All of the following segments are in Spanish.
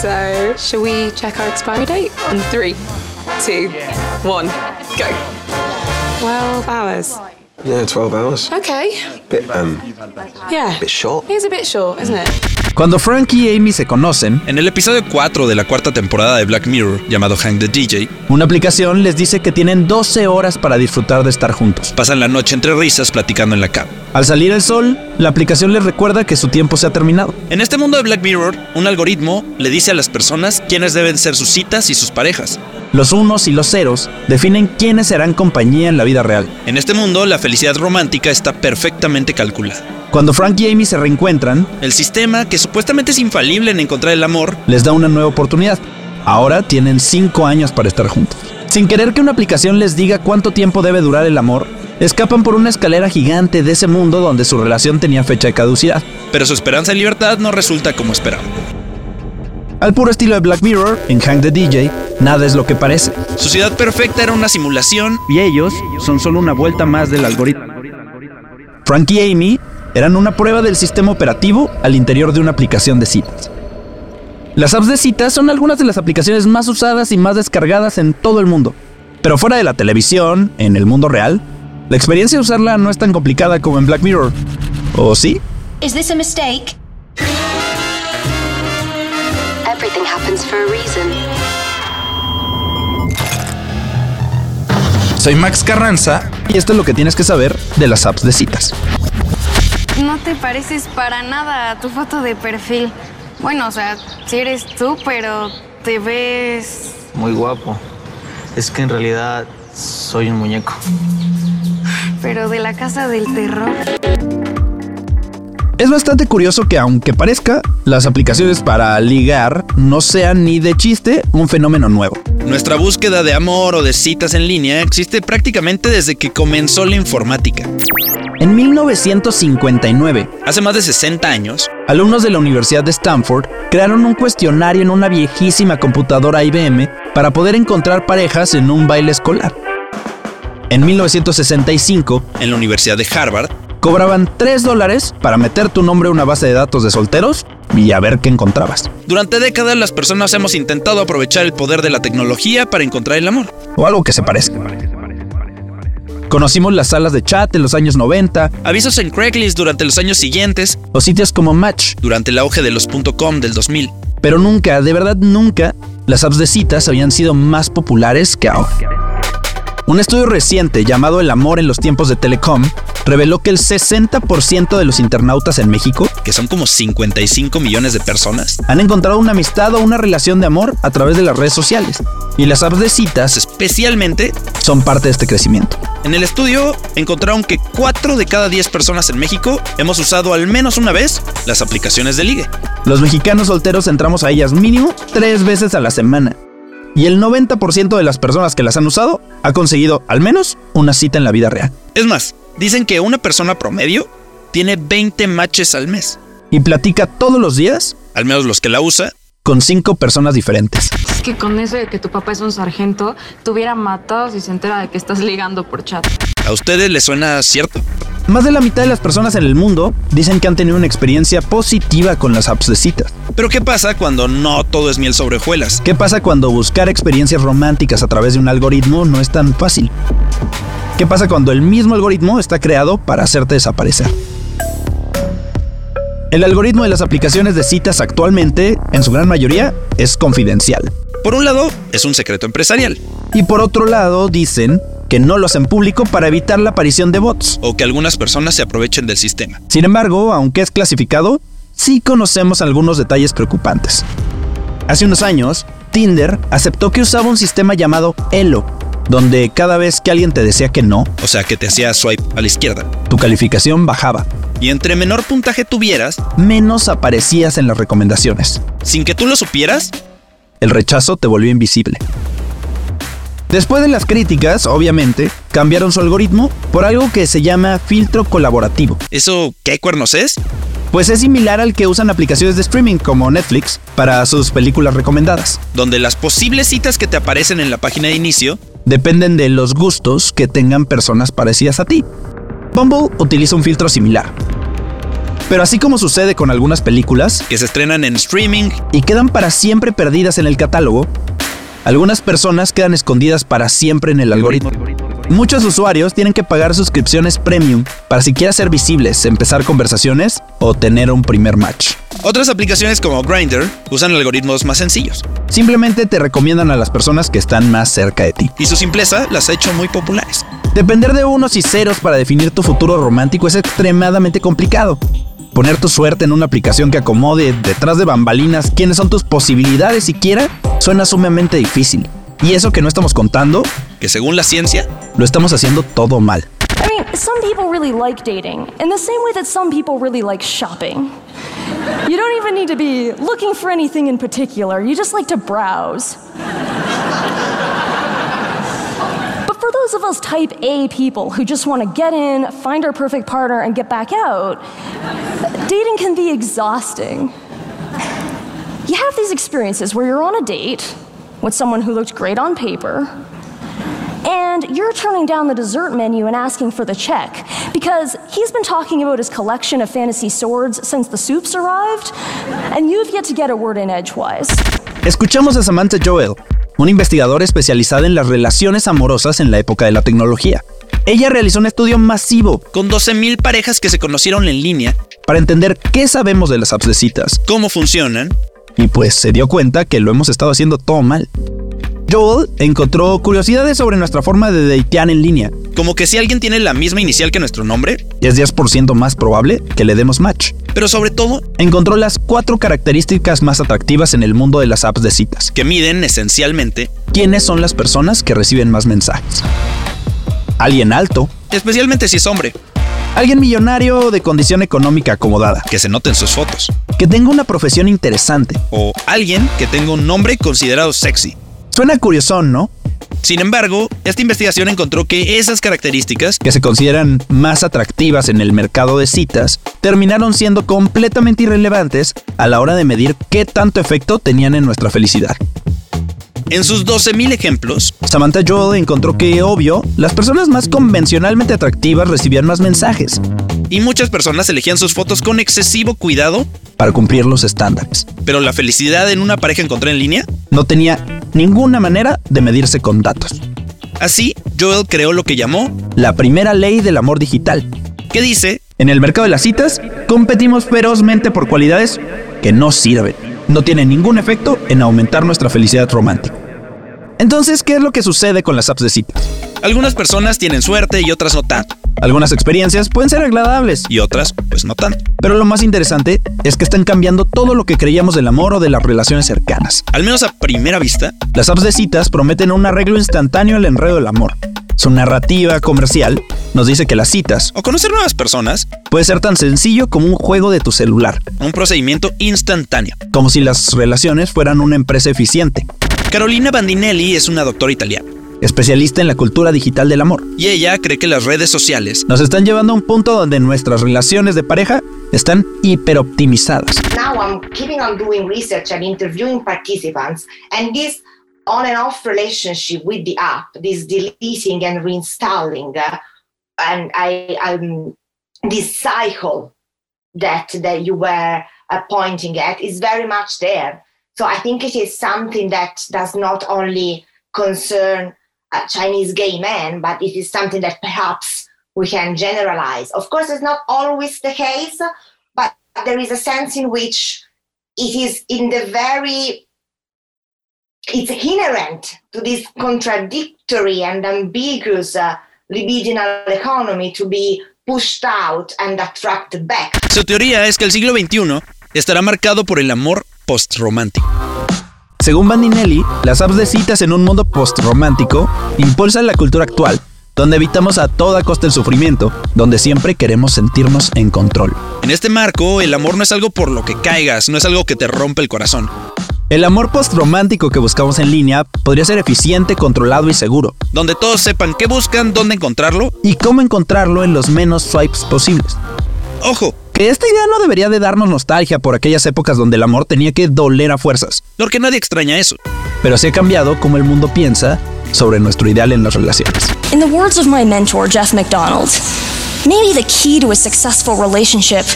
So, shall we check our expiry date? On three, two, one, go. 12 hours. Yeah, 12 hours. Okay. Bit, um, Yeah. bit short. It is a bit short, isn't it? Cuando Frank y Amy se conocen, En el episodio 4 de la cuarta temporada de Black Mirror, llamado Hang the DJ, una aplicación les dice que tienen 12 horas para disfrutar de estar juntos. pasan la noche entre risas platicando en la cama. Al salir el sol, la aplicación les recuerda que su tiempo se ha terminado. En este mundo de Black Mirror, un algoritmo le dice a las personas quiénes deben ser sus citas y sus parejas. Los unos y los ceros definen quiénes serán compañía en la vida real. En este mundo, la felicidad romántica está perfectamente calculada. Cuando Frank y Amy se reencuentran, El sistema, que supuestamente es infalible en encontrar el amor, les da una nueva oportunidad. Ahora tienen 5 años para estar juntos. Sin querer que una aplicación les diga cuánto tiempo debe durar el amor, escapan por una escalera gigante de ese mundo donde su relación tenía fecha de caducidad. pero su esperanza en libertad no resulta como esperaban. Al puro estilo de Black Mirror, en Hang the DJ, nada es lo que parece. Su ciudad perfecta era una simulación Y ellos son solo una vuelta más del algoritmo. Frank y Amy eran una prueba del sistema operativo al interior de una aplicación de citas. Las apps de citas son algunas de las aplicaciones más usadas y más descargadas en todo el mundo. Pero fuera de la televisión, en el mundo real, la experiencia de usarla no es tan complicada como en Black Mirror. ¿O sí? Is this a mistake? Everything happens for a reason. Soy Max Carranza y esto es lo que tienes que saber de las apps de citas. No te pareces para nada a tu foto de perfil. Bueno, o sea, si eres tú, pero te ves... Muy guapo. Es que en realidad soy un muñeco. pero de la casa del terror. Es bastante curioso que aunque parezca, las aplicaciones para ligar no sean ni de chiste un fenómeno nuevo. Nuestra búsqueda de amor o de citas en línea existe prácticamente desde que comenzó la informática. En 1959, Hace más de 60 años, alumnos de la Universidad de Stanford crearon un cuestionario en una viejísima computadora IBM para poder encontrar parejas en un baile escolar. En 1965, en la Universidad de Harvard, cobraban 3 dólares para meter tu nombre a una base de datos de solteros y a ver qué encontrabas. durante décadas las personas hemos intentado aprovechar el poder de la tecnología para encontrar el amor. O algo que se parezca. Conocimos las salas de chat en los años 90 Avisos en Craigslist durante los años siguientes, o sitios como Match, durante el auge de los .com del 2000. pero nunca, de verdad nunca, las apps de citas habían sido más populares que ahora. Un estudio reciente llamado El amor en los tiempos de Telecom reveló que el 60% de los internautas en México que son como 55 millones de personas, han encontrado una amistad o una relación de amor a través de las redes sociales. Y las apps de citas especialmente son parte de este crecimiento. en el estudio encontraron que 4 de cada 10 personas en México hemos usado al menos una vez las aplicaciones de ligue. Los mexicanos solteros entramos a ellas mínimo tres veces a la semana. Y el 90% de las personas que las han usado ha conseguido al menos una cita en la vida real. Es más, dicen que una persona promedio tiene 20 matches al mes, Y platica todos los días al menos los que la usa. con cinco personas diferentes. Es que con eso de que tu papá es un sargento, te hubiera matado si se entera de que estás ligando por chat. ¿A ustedes les suena cierto? Más de la mitad de las personas en el mundo dicen que han tenido una experiencia positiva con las apps de citas. Pero ¿qué pasa cuando no todo es miel sobre hojuelas? ¿Qué pasa cuando buscar experiencias románticas a través de un algoritmo no es tan fácil? ¿Qué pasa cuando el mismo algoritmo está creado para hacerte desaparecer? El algoritmo de las aplicaciones de citas actualmente, en su gran mayoría, es confidencial. Por un lado, es un secreto empresarial, Y por otro lado, dicen que no lo hacen público para evitar la aparición de bots. o que algunas personas se aprovechen del sistema. Sin embargo, aunque es clasificado, sí conocemos algunos detalles preocupantes. Hace unos años, Tinder aceptó que usaba un sistema llamado Elo, donde cada vez que alguien te decía que no, O sea, que te hacía swipe a la izquierda. tu calificación bajaba, Y entre menor puntaje tuvieras, menos aparecías en las recomendaciones. sin que tú lo supieras, El rechazo te volvió invisible. Después de las críticas, obviamente, cambiaron su algoritmo por algo que se llama filtro colaborativo. ¿eso qué cuernos es? Pues es similar al que usan aplicaciones de streaming como Netflix para sus películas recomendadas. Donde las posibles citas que te aparecen en la página de inicio Dependen de los gustos que tengan personas parecidas a ti. Bumble utiliza un filtro similar. Pero así como sucede con algunas películas, que se estrenan en streaming y quedan para siempre perdidas en el catálogo, algunas personas quedan escondidas para siempre en el algoritmo. Muchos usuarios tienen que pagar suscripciones premium para siquiera ser visibles, empezar conversaciones o tener un primer match. Otras aplicaciones como Grindr usan algoritmos más sencillos. Simplemente te recomiendan a las personas que están más cerca de ti. Y su simpleza las ha hecho muy populares. Depender de unos y ceros para definir tu futuro romántico es extremadamente complicado. Poner tu suerte en una aplicación que acomode detrás de bambalinas quiénes son tus posibilidades siquiera suena sumamente difícil. Y eso que no estamos contando, que según la ciencia, lo estamos haciendo todo mal. I mean, some people really like dating, in the same way that some people really like shopping. You don't even need to be looking for anything in particular, you just like to browse. But for those of us type A people who just want to get in, find our perfect partner, and get back out, dating can be exhausting. You have these experiences where you're on a date with someone who looked great on paper, and you're turning down the dessert menu and asking for the check because he's been talking about his collection of fantasy swords since the soups arrived, and you've yet to get a word in edgewise. Escuchamos a Samantha Joel, una investigadora especializada en las relaciones amorosas en la época de la tecnología. Ella realizó un estudio masivo con 12.000 parejas que se conocieron en línea para entender qué sabemos de las apps de citas, cómo funcionan, y pues se dio cuenta que lo hemos estado haciendo todo mal. Joel encontró curiosidades sobre nuestra forma de datear en línea. Como que si alguien tiene la misma inicial que nuestro nombre, es 10% más probable que le demos match. Pero sobre todo, encontró las cuatro características más atractivas en el mundo de las apps de citas. Que miden esencialmente quiénes son las personas que reciben más mensajes. Alguien alto. Especialmente si es hombre. Alguien millonario de condición económica acomodada. Que se noten sus fotos. Que tenga una profesión interesante. O alguien que tenga un nombre considerado sexy. Suena curiosón, ¿no? Sin embargo, esta investigación encontró que esas características, que se consideran más atractivas en el mercado de citas, terminaron siendo completamente irrelevantes a la hora de medir qué tanto efecto tenían en nuestra felicidad. En sus 12.000 ejemplos, Samantha Joel encontró que, obvio, las personas más convencionalmente atractivas recibían más mensajes. Y muchas personas elegían sus fotos con excesivo cuidado para cumplir los estándares. Pero la felicidad en una pareja encontrada en línea no tenía ninguna manera de medirse con datos. Así, Joel creó lo que llamó la primera ley del amor digital, que dice, en el mercado de las citas, competimos ferozmente por cualidades que no sirven. No tienen ningún efecto en aumentar nuestra felicidad romántica. Entonces, ¿qué es lo que sucede con las apps de citas? Algunas personas tienen suerte y otras no tanto. Algunas experiencias pueden ser agradables y otras, pues no tanto. Pero lo más interesante es que están cambiando todo lo que creíamos del amor o de las relaciones cercanas. Al menos a primera vista, las apps de citas prometen un arreglo instantáneo al enredo del amor. Su narrativa comercial nos dice que las citas o conocer nuevas personas puede ser tan sencillo como un juego de tu celular. Un procedimiento instantáneo. Como si las relaciones fueran una empresa eficiente. Carolina Bandinelli es una doctora italiana. Especialista en la cultura digital del amor. Y ella cree que las redes sociales nos están llevando a un punto donde nuestras relaciones de pareja están hiperoptimizadas. Now I'm keeping on doing research and interviewing participants and this on and off relationship with the app, this deleting and reinstalling, uh, and I, I'm this cycle that that you were uh, pointing at is very much there. So I think it is something that does not only concern uh, Chinese gay men, but it is something that perhaps we can generalize. Of course, it's not always the case, but there is a sense in which it is in the very it's inherent to this contradictory and ambiguous uh, libidinal economy to be pushed out and attracted back. Su teoría es que el siglo XXI estará marcado por el amor postromántico. Según Bandinelli, las apps de citas en un mundo postromántico impulsan la cultura actual, donde evitamos a toda costa el sufrimiento, donde siempre queremos sentirnos en control. En este marco, el amor no es algo por lo que caigas, no es algo que te rompe el corazón. El amor postromántico que buscamos en línea podría ser eficiente, controlado y seguro. Donde todos sepan qué buscan, dónde encontrarlo y cómo encontrarlo en los menos swipes posibles. Ojo, que esta idea no debería de darnos nostalgia por aquellas épocas donde el amor tenía que doler a fuerzas. Porque nadie extraña eso. Pero se ha cambiado como el mundo piensa sobre nuestro ideal en las relaciones. In the words of my mentor, Jeff McDonald, maybe the key to a successful relationship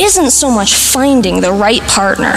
isn't so much finding the right partner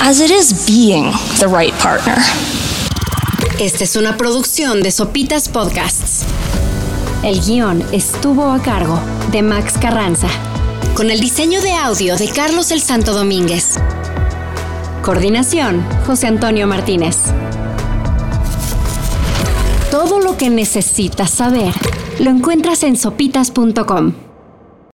as it is being the right partner. Esta es una producción de Sopitas Podcasts. El guion estuvo a cargo de Max Carranza, con el diseño de audio de Carlos el Santo Domínguez. Coordinación, José Antonio Martínez. Todo lo que necesitas saber lo encuentras en sopitas.com.